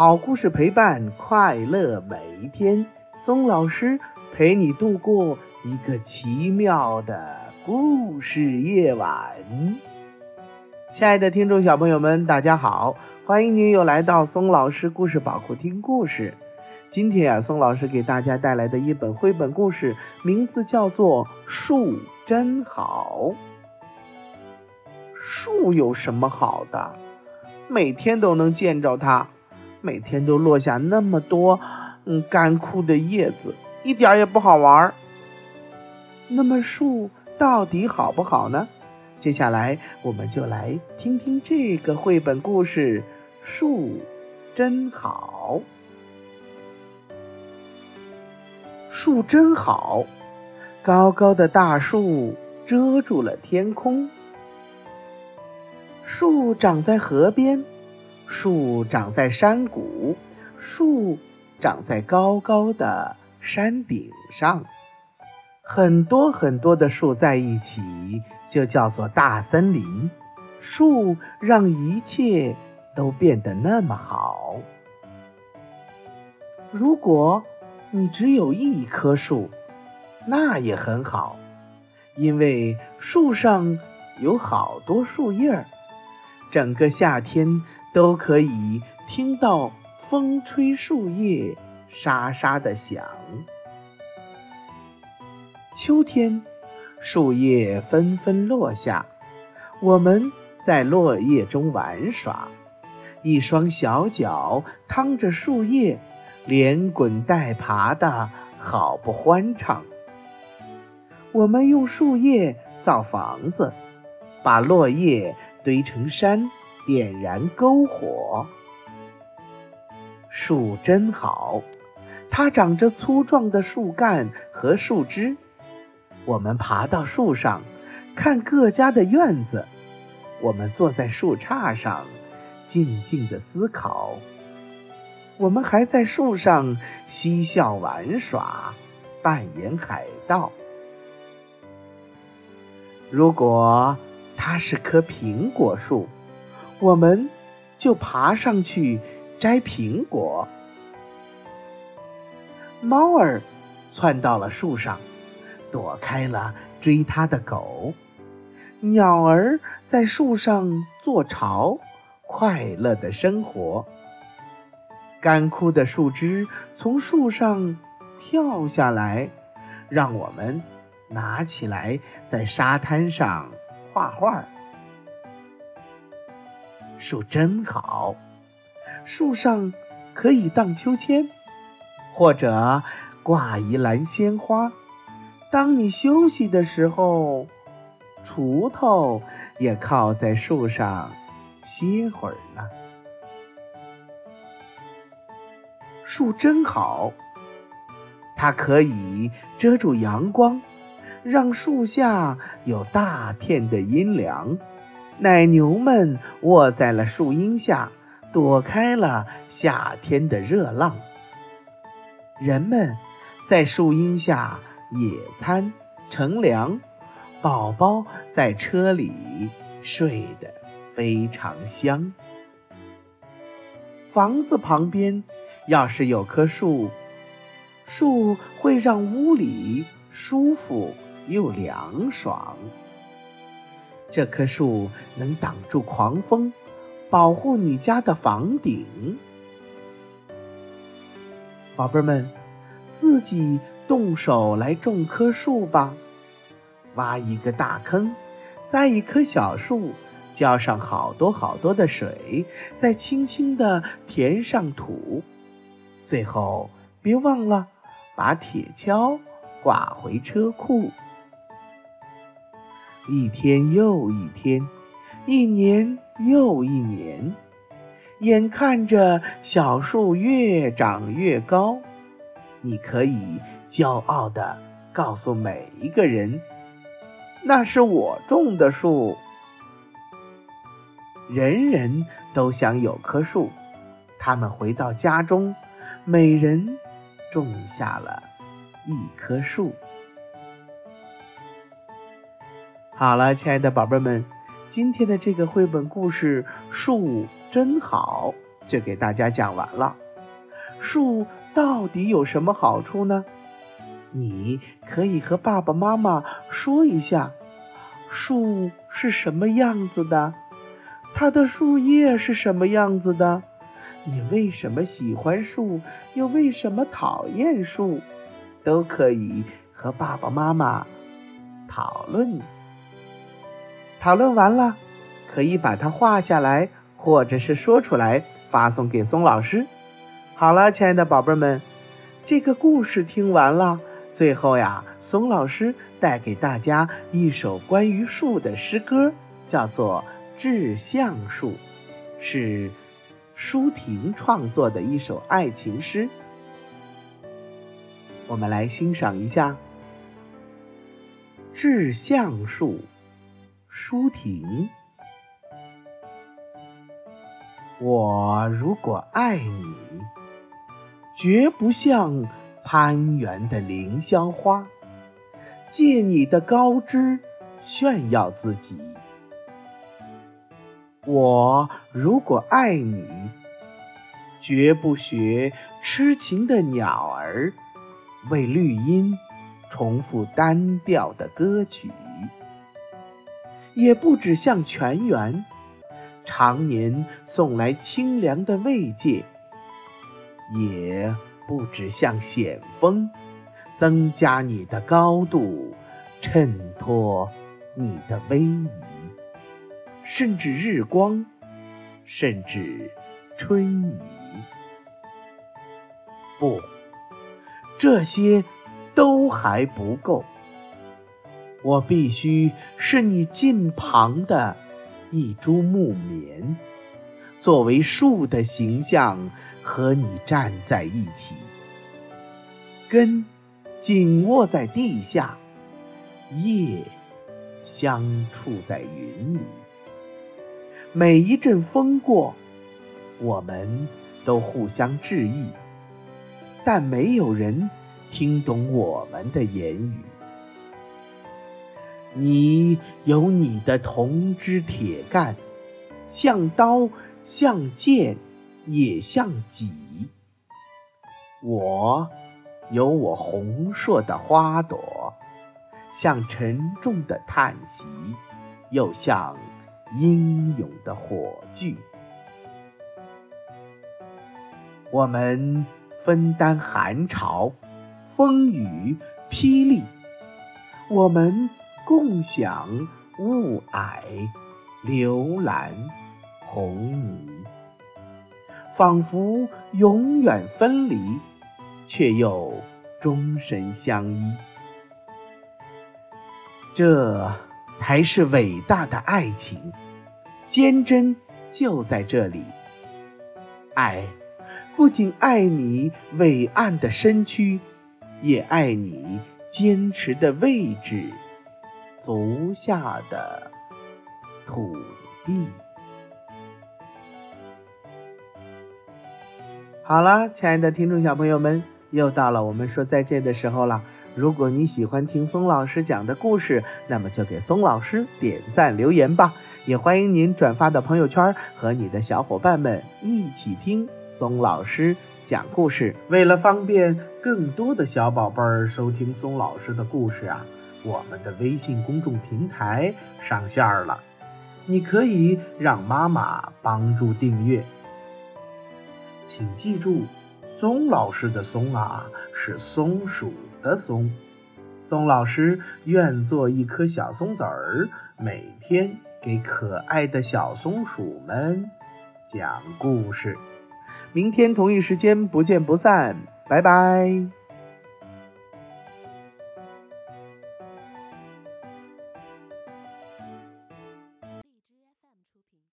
好故事陪伴快乐每一天。松老师陪你度过一个奇妙的故事夜晚。亲爱的听众小朋友们，大家好，欢迎您又来到松老师故事宝库听故事。今天啊，松老师给大家带来的一本绘本故事，名字叫做《树真好》。树有什么好的？每天都能见着它，每天都落下那么多嗯干枯的叶子，一点也不好玩儿。那么树到底好不好呢？接下来我们就来听听这个绘本故事《树真好》。树真好，高高的大树遮住了天空。树长在河边，树长在山谷，树长在高高的山顶上。很多很多的树在一起，就叫做大森林。树让一切都变得那么好。如果你只有一棵树，那也很好，因为树上有好多树叶儿，整个夏天都可以听到风吹树叶沙沙的响。秋天，树叶纷纷落下，我们在落叶中玩耍，一双小脚趟着树叶。连滚带爬的好不欢畅。我们用树叶造房子，把落叶堆成山，点燃篝火。树真好，它长着粗壮的树干和树枝。我们爬到树上，看各家的院子。我们坐在树杈上，静静地思考。我们还在树上嬉笑玩耍，扮演海盗。如果它是棵苹果树，我们就爬上去摘苹果。猫儿窜到了树上，躲开了追它的狗。鸟儿在树上做巢，快乐的生活。干枯的树枝从树上跳下来，让我们拿起来在沙滩上画画。树真好，树上可以荡秋千，或者挂一篮鲜花。当你休息的时候，锄头也靠在树上歇会儿呢。树真好，它可以遮住阳光，让树下有大片的阴凉。奶牛们卧在了树荫下，躲开了夏天的热浪。人们在树荫下野餐、乘凉，宝宝在车里睡得非常香。房子旁边。要是有棵树，树会让屋里舒服又凉爽。这棵树能挡住狂风，保护你家的房顶。宝贝儿们，自己动手来种棵树吧！挖一个大坑，栽一棵小树，浇上好多好多的水，再轻轻地填上土。最后，别忘了把铁锹挂回车库。一天又一天，一年又一年，眼看着小树越长越高，你可以骄傲地告诉每一个人：“那是我种的树。”人人都想有棵树，他们回到家中。每人种下了一棵树。好了，亲爱的宝贝们，今天的这个绘本故事《树真好》就给大家讲完了。树到底有什么好处呢？你可以和爸爸妈妈说一下，树是什么样子的，它的树叶是什么样子的，你为什么喜欢树，又为什么讨厌树，都可以和爸爸妈妈讨论。讨论完了，可以把它画下来，或者是说出来，发送给松老师。好了，亲爱的宝贝们，这个故事听完了。最后呀，松老师带给大家一首关于树的诗歌，叫做《致橡树》，是舒婷创作的一首爱情诗。我们来欣赏一下《致橡树》，舒婷。我如果爱你，绝不像。攀援的凌霄花，借你的高枝炫耀自己。我如果爱你，绝不学痴情的鸟儿，为绿荫重复单调的歌曲，也不止向泉源常年送来清凉的慰藉，也。不止向险峰增加你的高度，衬托你的威仪，甚至日光，甚至春雨。不，这些都还不够。我必须是你近旁的一株木棉。作为树的形象和你站在一起，根紧握在地下，叶相触在云里。每一阵风过，我们都互相致意，但没有人听懂我们的言语。你有你的铜枝铁干，像刀。像剑，也像戟。我有我红硕的花朵，像沉重的叹息，又像英勇的火炬。我们分担寒潮、风雨、霹雳；我们共享雾霭、流岚。红泥，仿佛永远分离，却又终身相依。这才是伟大的爱情，坚贞就在这里。爱，不仅爱你伟岸的身躯，也爱你坚持的位置，足下的土地。好了，亲爱的听众小朋友们，又到了我们说再见的时候了。如果你喜欢听松老师讲的故事，那么就给松老师点赞留言吧。也欢迎您转发到朋友圈，和你的小伙伴们一起听松老师讲故事。为了方便更多的小宝贝儿收听松老师的故事啊，我们的微信公众平台上线了，你可以让妈妈帮助订阅。请记住，松老师的“松”啊，是松鼠的“松”。松老师愿做一颗小松子儿，每天给可爱的小松鼠们讲故事。明天同一时间不见不散，拜拜。